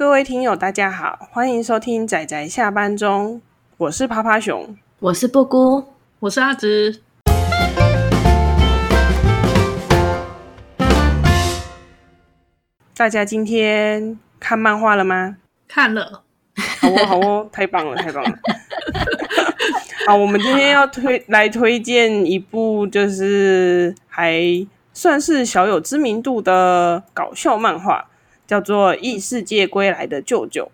各位听友，大家好，欢迎收听仔仔下班中，我是趴趴熊，我是布姑，我是阿直。大家今天看漫画了吗？看了，好哦，好哦，太棒了，太棒了。好，我们今天要推来推荐一部，就是还算是小有知名度的搞笑漫画，叫做《异世界归来的舅舅》。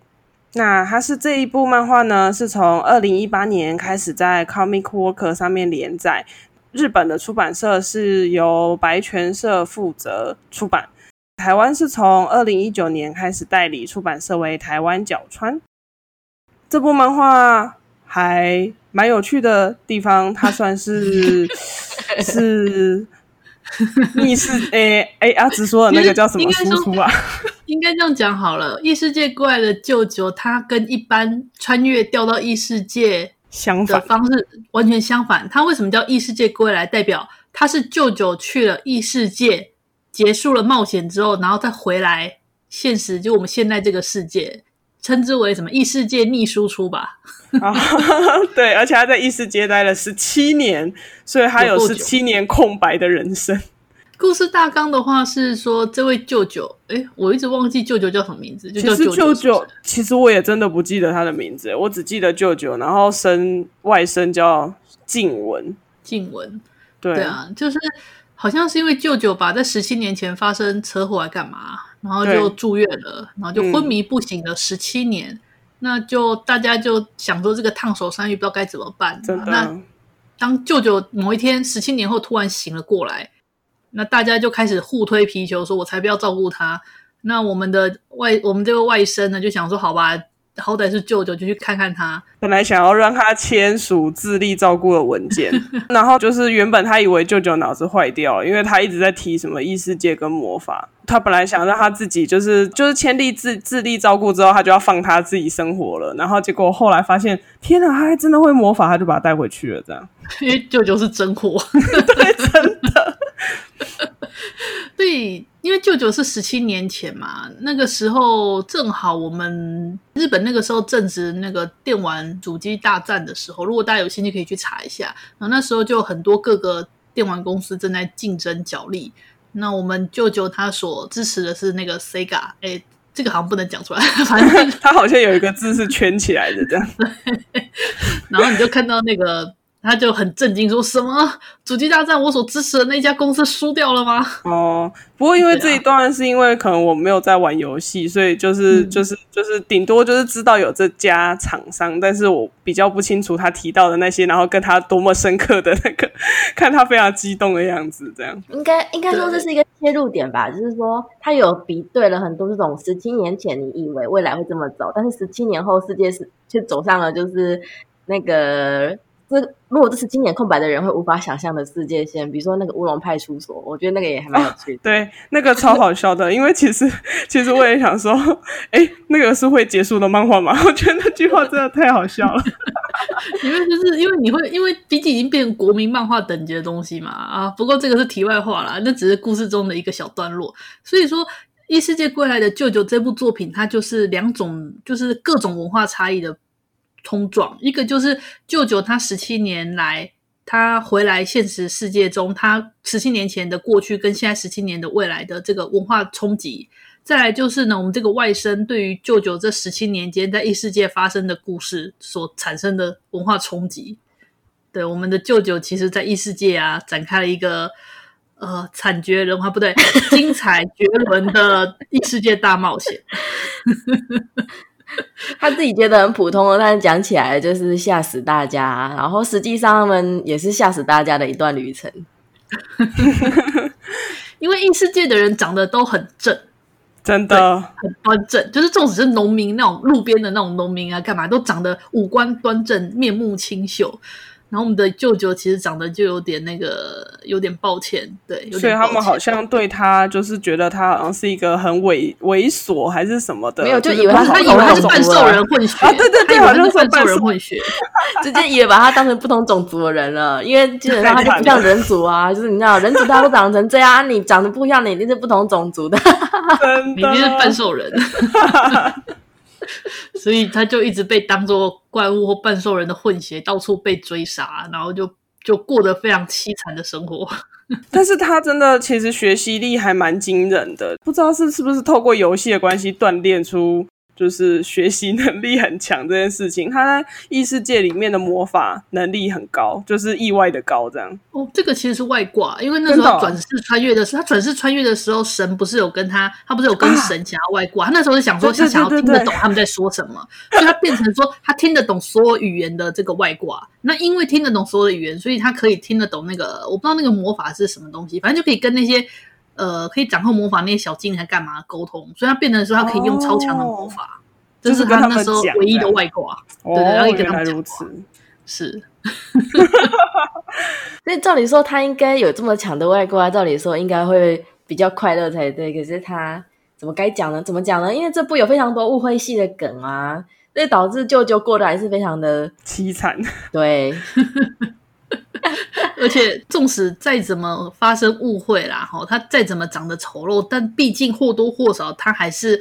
那它是这一部漫画呢，是从二零一八年开始在 Comic Worker 上面连载，日本的出版社是由白泉社负责出版。台湾是从二零一九年开始代理出版社为台湾角川。这部漫画还蛮有趣的地方，它算是 是逆世诶诶阿直说的那个叫什么输出啊？应该这样讲好了，异世界过来的舅舅，他跟一般穿越掉到异世界相反的方式完全相反。他为什么叫异世界归来？代表他是舅舅去了异世界。结束了冒险之后，然后再回来现实，就我们现在这个世界，称之为什么异世界逆输出吧？啊，对，而且他在异世界待了十七年，所以他有十七年空白的人生。故事大纲的话是说，这位舅舅，哎，我一直忘记舅舅叫什么名字，就叫舅舅？其实舅舅，其实我也真的不记得他的名字，我只记得舅舅，然后生外甥叫静文，静文，对，对啊，就是。好像是因为舅舅吧，在十七年前发生车祸，还干嘛？然后就住院了，然后就昏迷不醒了十七年。嗯、那就大家就想说，这个烫手山芋不知道该怎么办。真。那当舅舅某一天十七年后突然醒了过来，那大家就开始互推皮球，说我才不要照顾他。那我们的外，我们这个外甥呢，就想说，好吧。好歹是舅舅，就去看看他。本来想要让他签署自立照顾的文件，然后就是原本他以为舅舅脑子坏掉了，因为他一直在提什么异世界跟魔法。他本来想让他自己就是就是签立自自立照顾之后，他就要放他自己生活了。然后结果后来发现，天哪，他还真的会魔法，他就把他带回去了。这样，因为舅舅是真货，对。对，因为舅舅是十七年前嘛，那个时候正好我们日本那个时候正值那个电玩主机大战的时候，如果大家有兴趣可以去查一下。然后那时候就很多各个电玩公司正在竞争角力。那我们舅舅他所支持的是那个 Sega，哎，这个好像不能讲出来，反正 他好像有一个字是圈起来的这样。然后你就看到那个。他就很震惊，说什么主机大战我所支持的那家公司输掉了吗？哦，不过因为这一段是因为可能我没有在玩游戏，所以就是、嗯、就是就是顶多就是知道有这家厂商，但是我比较不清楚他提到的那些，然后跟他多么深刻的那个，看他非常激动的样子，这样应该应该说这是一个切入点吧，就是说他有比对了很多这种十七年前你以为未来会这么走，但是十七年后世界是却走上了就是那个。这如果这是今年空白的人会无法想象的世界线，比如说那个乌龙派出所，我觉得那个也还蛮有趣的。哦。对，那个超好笑的，因为其实 其实我也想说，哎，那个是会结束的漫画吗？我觉得那句话真的太好笑了。因为就是因为你会，因为毕竟已经变成国民漫画等级的东西嘛啊。不过这个是题外话啦，那只是故事中的一个小段落。所以说，《异世界归来的舅舅》这部作品，它就是两种，就是各种文化差异的。冲撞，一个就是舅舅，他十七年来，他回来现实世界中，他十七年前的过去跟现在十七年的未来的这个文化冲击。再来就是呢，我们这个外甥对于舅舅这十七年间在异世界发生的故事所产生的文化冲击。对，我们的舅舅其实在异世界啊展开了一个呃惨绝人寰，不对，精彩绝伦的异世界大冒险。他自己觉得很普通，但是讲起来就是吓死大家，然后实际上他们也是吓死大家的一段旅程。因为异世界的人长得都很正，真的很端正，就是纵使是农民那种路边的那种农民啊，干嘛都长得五官端正、面目清秀。然后我们的舅舅其实长得就有点那个，有点抱歉，对，所以他们好像对他就是觉得他好像是一个很猥猥琐还是什么的，没有就以为他他以为他是半兽人混血啊，对对对，好像是半兽人混血，直接以为把他当成不同种族的人了，因为基本上他就不像人族啊，就是你知道人族大家都长成这样，你长得不一样，你一定是不同种族的，你一定是半兽人。所以他就一直被当做怪物或半兽人的混血，到处被追杀，然后就就过得非常凄惨的生活。但是他真的其实学习力还蛮惊人的，不知道是是不是透过游戏的关系锻炼出。就是学习能力很强这件事情，他在异世界里面的魔法能力很高，就是意外的高这样。哦，这个其实是外挂，因为那时候转世穿越的时候，他转世穿越的时候，神不是有跟他，他不是有跟神想要外挂，啊、他那时候是想说他想要听得懂他们在说什么，对对对对，所以他变成说他听得懂所有语言的这个外挂。那因为听得懂所有的语言，所以他可以听得懂那个我不知道那个魔法是什么东西，反正就可以跟那些。呃，可以掌控魔法那些小精灵还干嘛沟通？所以他变成说他可以用超强的魔法，这、哦、是他那时候唯一的外挂。对对，然后跟他们讲话。是，所以照理说他应该有这么强的外挂，照理说应该会比较快乐才对。可是他怎么该讲呢？怎么讲呢？因为这部有非常多误会系的梗啊，所以导致舅舅过得还是非常的凄惨。对。而且，纵使再怎么发生误会啦，哈，他再怎么长得丑陋，但毕竟或多或少，他还是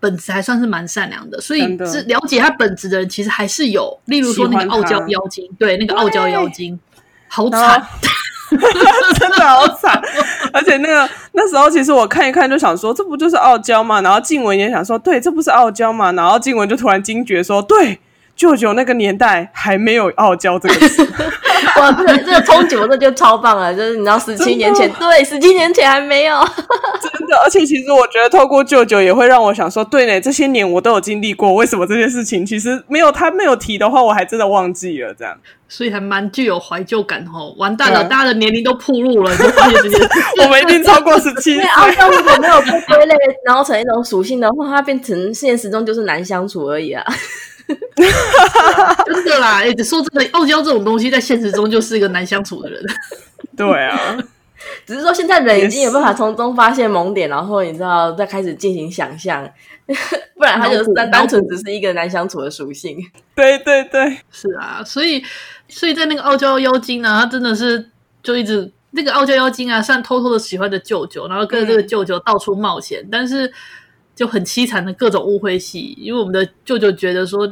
本质还算是蛮善良的。所以，是了解他本质的人，其实还是有。例如说，那个傲娇妖精，对，那个傲娇妖精，好惨 真的好惨。而且，那个那时候，其实我看一看，就想说，这不就是傲娇嘛？然后静雯也想说，对，这不是傲娇嘛？然后静雯就突然惊觉说，对。舅舅那个年代还没有傲娇这个词，哇，这这个憧憬，这就超棒了。就是你知道，十七年前，对，十七年前还没有，真的。而且其实我觉得，透过舅舅也会让我想说，对呢，这些年我都有经历过。为什么这件事情其实没有他没有提的话，我还真的忘记了这样。所以还蛮具有怀旧感哦。完蛋了，大家的年龄都暴露了。我们一定超过十七岁。因为傲娇如果没有被归类，然后成一种属性的话，它变成现实中就是难相处而已啊。真的啦，哎、欸，说真的，傲娇这种东西在现实中就是一个难相处的人。对啊，只是说现在人已经有办法从中发现萌点，然后你知道再开始进行想象，不然他就是单单纯只是一个难相处的属性。对对对，是啊，所以所以在那个傲娇妖精呢，他真的是就一直那个傲娇妖精啊，虽然偷偷的喜欢着舅舅，然后跟着这个舅舅到处冒险，嗯、但是。就很凄惨的各种误会戏，因为我们的舅舅觉得说，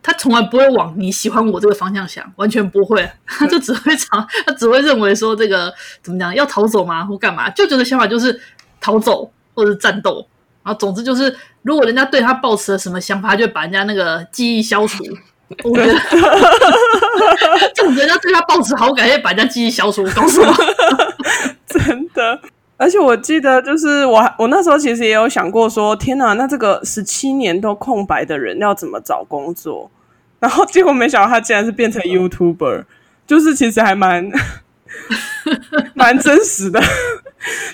他从来不会往你喜欢我这个方向想，完全不会，他就只会想，他只会认为说这个怎么讲，要逃走吗，或干嘛？舅舅的想法就是逃走或者是战斗，然后总之就是，如果人家对他抱持了什么想法，他就把人家那个记忆消除。我觉得，就人家对他抱持好感，就把人家记忆消除，告诉我，真的。而且我记得，就是我我那时候其实也有想过说，天哪，那这个十七年都空白的人要怎么找工作？然后结果没想到他竟然是变成 YouTuber，就是其实还蛮 蛮真实的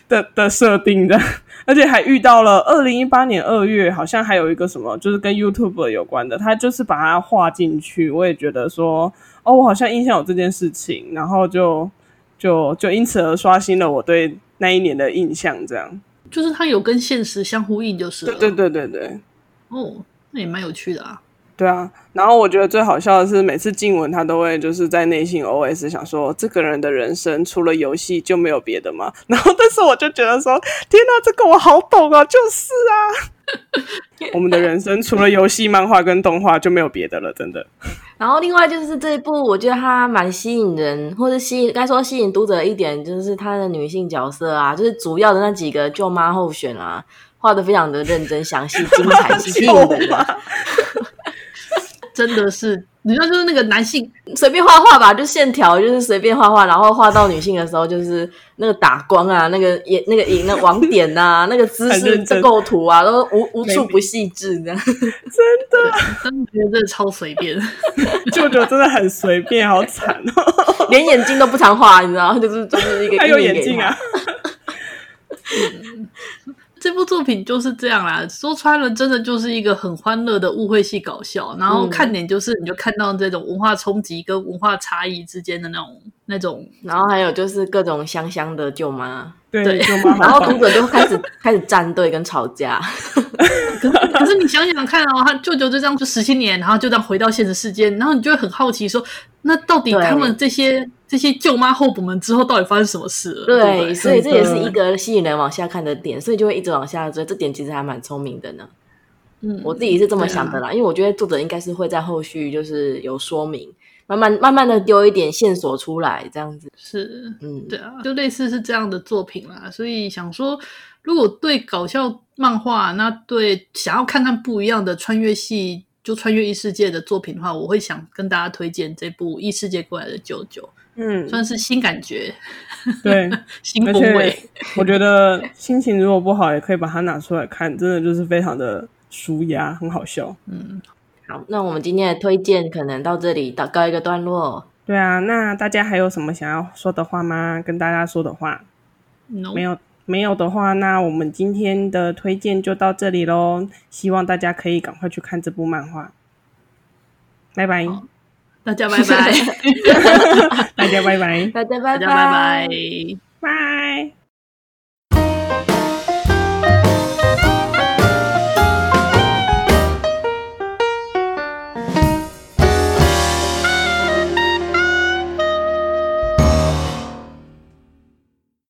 的的设定的，而且还遇到了二零一八年二月，好像还有一个什么，就是跟 YouTuber 有关的，他就是把它画进去。我也觉得说，哦，我好像印象有这件事情，然后就就就因此而刷新了我对。那一年的印象，这样就是他有跟现实相呼应，就是了。对对对对对。哦，那也蛮有趣的啊。对啊，然后我觉得最好笑的是，每次静雯他都会就是在内心 OS 想说，这个人的人生除了游戏就没有别的吗？然后，但是我就觉得说，天哪，这个我好懂啊，就是啊。我们的人生除了游戏、漫画跟动画就没有别的了，真的。然后另外就是这一部，我觉得它蛮吸引人，或者吸引该说吸引读者一点，就是它的女性角色啊，就是主要的那几个舅妈候选啊，画得非常的认真、详细、精彩、吸引人。真的是，你知道，就是那个男性随便画画吧，就线条，就是随便画画，然后画到女性的时候，就是那个打光啊，那个眼，那个影，那网点啊，那个姿势、这构图啊，都无无处不细致，这样。真的，真的觉得真的超随便，舅舅真的很随便，好惨哦，连眼睛都不常画，你知道，就是就是一个还有眼睛啊。这部作品就是这样啦，说穿了，真的就是一个很欢乐的误会系搞笑。然后看点就是，你就看到这种文化冲击跟文化差异之间的那种那种，然后还有就是各种香香的舅妈，对，对舅 妈，然后读者都开始开始站队跟吵架。可 是可是你想想看哦，他舅舅就这样就十七年，然后就这样回到现实世界，然后你就会很好奇说，那到底他们这些这些舅妈候补们之后到底发生什么事了？对，对对，所以这也是一个吸引人往下看的点，所以就会一直往下追。这点其实还蛮聪明的呢。嗯，我自己是这么想的啦，啊、因为我觉得作者应该是会在后续就是有说明，慢慢慢慢的丢一点线索出来，这样子是，嗯，对啊，就类似是这样的作品啦。所以想说，如果对搞笑漫画，那对想要看看不一样的穿越系，就穿越异世界的作品的话，我会想跟大家推荐这部《异世界过来的舅舅》。嗯，算是新感觉，对，新风味。我觉得心情如果不好，也可以把它拿出来看，真的就是非常的舒压，很好笑。嗯，好，那我们今天的推荐可能到这里到告一个段落。对啊，那大家还有什么想要说的话吗？跟大家说的话？No. 没有，没有的话，那我们今天的推荐就到这里喽。希望大家可以赶快去看这部漫画。拜拜。大家拜拜，大家拜拜，大家拜拜，拜拜，拜。